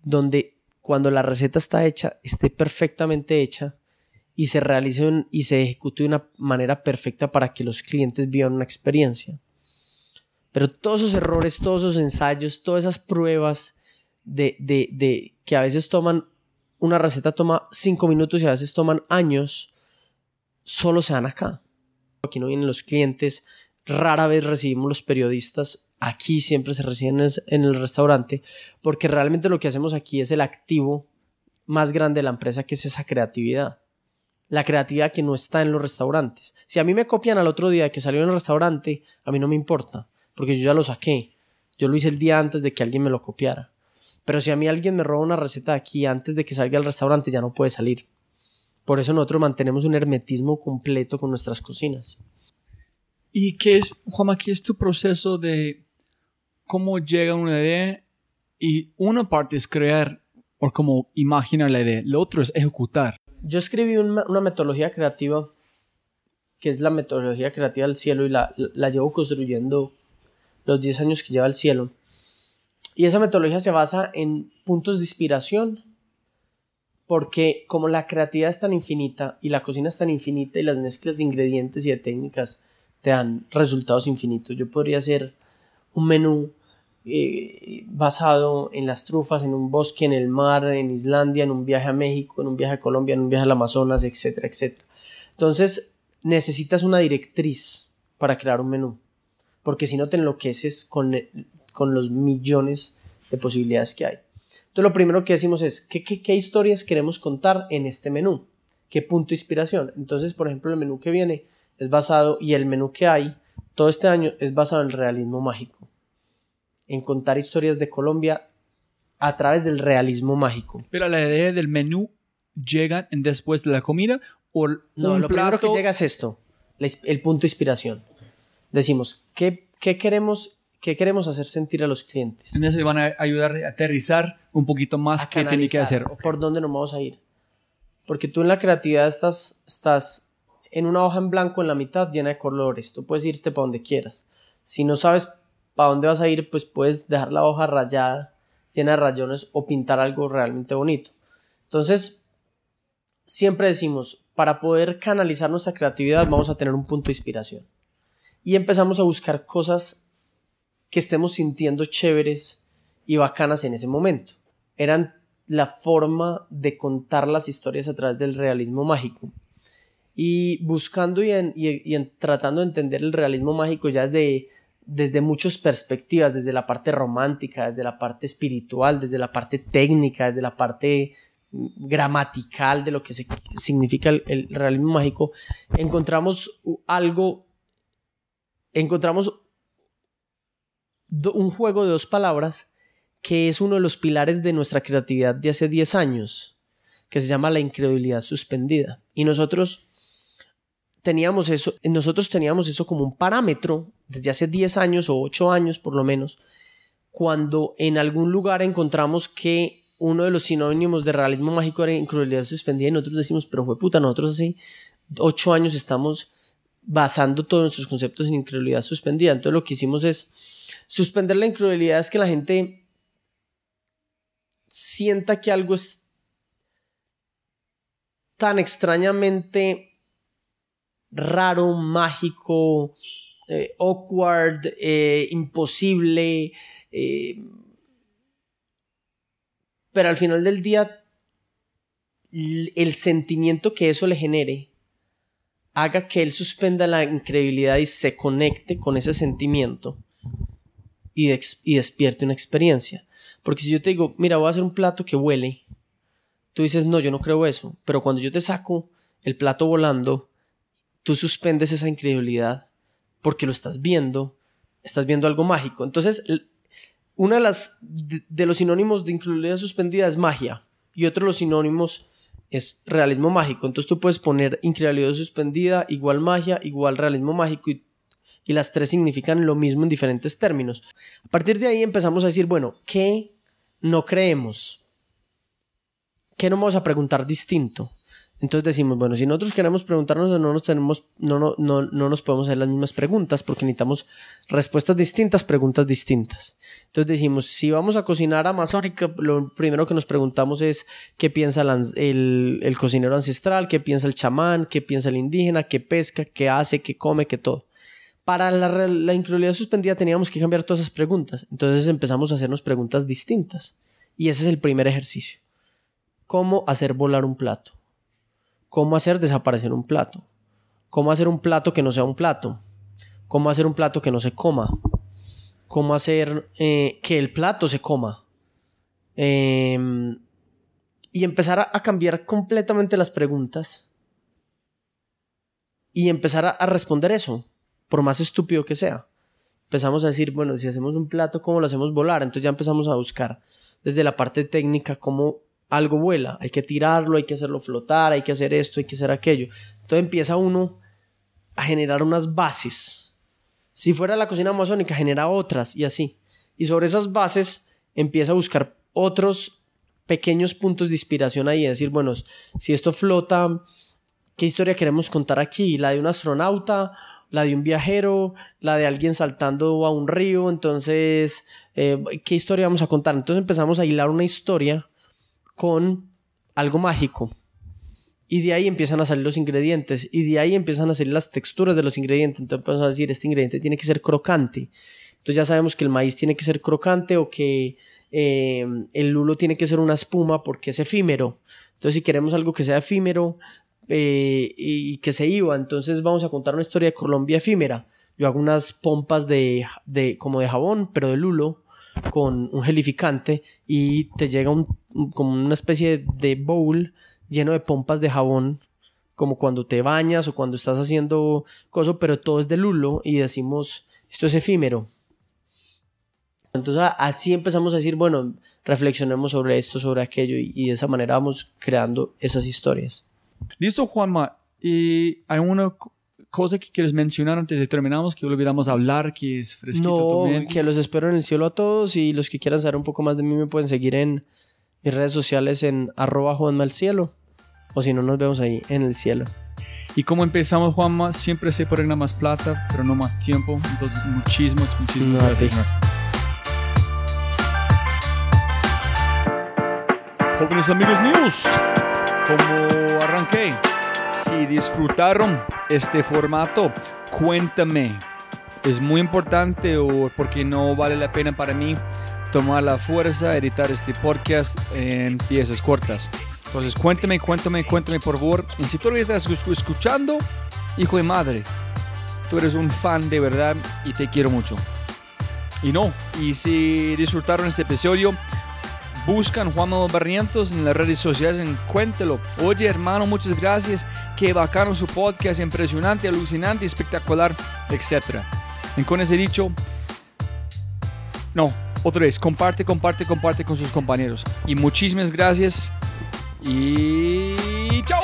donde cuando la receta está hecha, esté perfectamente hecha y se realice y se ejecute de una manera perfecta para que los clientes vivan una experiencia. Pero todos esos errores, todos esos ensayos, todas esas pruebas de, de, de que a veces toman, una receta toma cinco minutos y a veces toman años, solo se dan acá. Aquí no vienen los clientes, rara vez recibimos los periodistas, aquí siempre se reciben en el restaurante, porque realmente lo que hacemos aquí es el activo más grande de la empresa, que es esa creatividad la creatividad que no está en los restaurantes. Si a mí me copian al otro día que salió en el restaurante, a mí no me importa, porque yo ya lo saqué. Yo lo hice el día antes de que alguien me lo copiara. Pero si a mí alguien me roba una receta aquí antes de que salga al restaurante, ya no puede salir. Por eso nosotros mantenemos un hermetismo completo con nuestras cocinas. ¿Y qué es, Juanma, qué es tu proceso de cómo llega una idea? Y una parte es crear o como imaginar la idea, lo otro es ejecutar yo escribí una, metodología creativa que es la metodología creativa del cielo y la, la llevo construyendo los 10 años que lleva el cielo. Y esa metodología se basa en puntos de inspiración, porque como la creatividad es tan infinita y la cocina es tan infinita y las mezclas de ingredientes y de técnicas te dan resultados infinitos, yo podría hacer un menú eh, basado en las trufas, en un bosque, en el mar, en Islandia, en un viaje a México, en un viaje a Colombia, en un viaje al Amazonas, etcétera, etcétera. Entonces, necesitas una directriz para crear un menú, porque si no te enloqueces con, con los millones de posibilidades que hay. Entonces, lo primero que decimos es, ¿qué, qué, qué historias queremos contar en este menú? ¿Qué punto de inspiración? Entonces, por ejemplo, el menú que viene es basado, y el menú que hay todo este año es basado en el realismo mágico en contar historias de Colombia a través del realismo mágico. Pero la idea del menú llega después de la comida o no, lo primero que llega es esto, el punto de inspiración. Decimos, ¿qué, queremos, ¿qué queremos hacer sentir a los clientes? Entonces van a ayudar a aterrizar un poquito más qué tiene que hacer. ¿Por dónde nos vamos a ir? Porque tú en la creatividad estás, estás en una hoja en blanco en la mitad llena de colores. Tú puedes irte para donde quieras. Si no sabes para dónde vas a ir, pues puedes dejar la hoja rayada, llena de rayones o pintar algo realmente bonito. Entonces, siempre decimos, para poder canalizar nuestra creatividad vamos a tener un punto de inspiración. Y empezamos a buscar cosas que estemos sintiendo chéveres y bacanas en ese momento. Eran la forma de contar las historias a través del realismo mágico. Y buscando y, en, tratando de entender el realismo mágico ya desde, desde muchas perspectivas, desde la parte romántica, desde la parte espiritual, desde la parte técnica, desde la parte mm, gramatical de lo que significa el, realismo mágico, encontramos algo, encontramos un juego de dos palabras que es uno de los pilares de nuestra creatividad de hace 10 años, que se llama la incredulidad suspendida. Y nosotros teníamos eso, nosotros teníamos eso como un parámetro desde hace 10 años o 8 años por lo menos, cuando en algún lugar encontramos que uno de los sinónimos de realismo mágico era incredulidad suspendida y nosotros decimos, pero fue puta, nosotros hace 8 años estamos basando todos nuestros conceptos en incredulidad suspendida. Entonces lo que hicimos es suspender la incredulidad, es que la gente sienta que algo es tan extrañamente raro, mágico, eh, awkward, eh, imposible, eh, pero al final del día el sentimiento que eso le genere haga que él suspenda la incredulidad y se conecte con ese sentimiento y, despierte una experiencia. Porque si yo te digo, mira, voy a hacer un plato que huele, tú dices, no, yo no creo eso. Pero cuando yo te saco el plato volando, tú suspendes esa incredulidad porque lo estás viendo, estás viendo algo mágico. Entonces, uno de, de, los sinónimos de incredulidad suspendida es magia y otro de los sinónimos es realismo mágico. Entonces tú puedes poner incredulidad suspendida igual magia igual realismo mágico y y las tres significan lo mismo en diferentes términos. A partir de ahí empezamos a decir, bueno, ¿qué no creemos? ¿Qué no vamos a preguntar distinto? Entonces decimos, bueno, si nosotros queremos preguntarnos, no nos tenemos, no, no, no, no nos podemos hacer las mismas preguntas porque necesitamos respuestas distintas, preguntas distintas. Entonces decimos, si vamos a cocinar amazónica, lo primero que nos preguntamos es qué piensa el, cocinero ancestral, qué piensa el chamán, qué piensa el indígena, qué pesca, qué hace, qué come, qué todo para la, la incredulidad suspendida teníamos que cambiar todas esas preguntas. Entonces empezamos a hacernos preguntas distintas. Y ese es el primer ejercicio. ¿Cómo hacer volar un plato? ¿Cómo hacer desaparecer un plato? ¿Cómo hacer un plato que no sea un plato? ¿Cómo hacer un plato que no se coma? ¿Cómo hacer eh, que el plato se coma? Em, y empezar a, cambiar completamente las preguntas y empezar a responder eso por más estúpido que sea. Empezamos a decir, bueno, si hacemos un plato, ¿cómo lo hacemos volar? Entonces ya empezamos a buscar desde la parte técnica cómo algo vuela. Hay que tirarlo, hay que hacerlo flotar, hay que hacer esto, hay que hacer aquello. Entonces empieza uno a generar unas bases. Si fuera la cocina amazónica, genera otras y así. Y sobre esas bases empieza a buscar otros pequeños puntos de inspiración ahí. decir, bueno, si esto flota, ¿qué historia queremos contar aquí? ¿La de un astronauta la de un viajero, la de alguien saltando a un río, entonces, eh, ¿qué historia vamos a contar? Entonces empezamos a hilar una historia con algo mágico. Y de ahí empiezan a salir los ingredientes. Y de ahí empiezan a salir las texturas de los ingredientes. Entonces empezamos a decir, este ingrediente tiene que ser crocante. Entonces ya sabemos que el maíz tiene que ser crocante o que eh, el lulo tiene que ser una espuma porque es efímero. Entonces si queremos algo que sea efímero, eh, y que se iba. Entonces vamos a contar una historia de Colombia efímera. Yo hago unas pompas de, de como de jabón, pero de lulo, con un gelificante y te llega un, como una especie de bowl lleno de pompas de jabón como cuando te bañas o cuando estás haciendo cosas, pero todo es de lulo y decimos, esto es efímero. Entonces así empezamos a decir, bueno, reflexionemos sobre esto, sobre aquello y de esa manera vamos creando esas historias. Listo, Juanma. ¿Y hay una cosa que quieres mencionar antes de terminamos que olvidamos hablar, que es fresquito No, que los espero en el cielo a todos y los que quieran saber un poco más de mí me pueden seguir en mis redes sociales en arroba Juanma el cielo o si no nos vemos ahí en el cielo. Y como empezamos, Juanma, siempre se ganar más plata, pero no más tiempo. Entonces, muchísimas, muchísimas gracias. Jóvenes amigos míos, como arranqué, si disfrutaron este formato, cuéntame. Es muy importante o porque no vale la pena para mí tomar la fuerza, editar este podcast en piezas cortas. Entonces cuéntame, cuéntame, cuéntame por favor. Y si todavía estás escuchando, hijo de madre, tú eres un fan de verdad y te quiero mucho. Y no, y si disfrutaron este episodio, buscan Juan Manuel Barrientos en las redes sociales, cuéntelo. Oye, hermano, muchas gracias. Qué bacano su podcast, impresionante, alucinante, espectacular, etc. Y con ese dicho, no, otra vez, comparte, comparte, comparte con sus compañeros. Y muchísimas gracias. Y chao.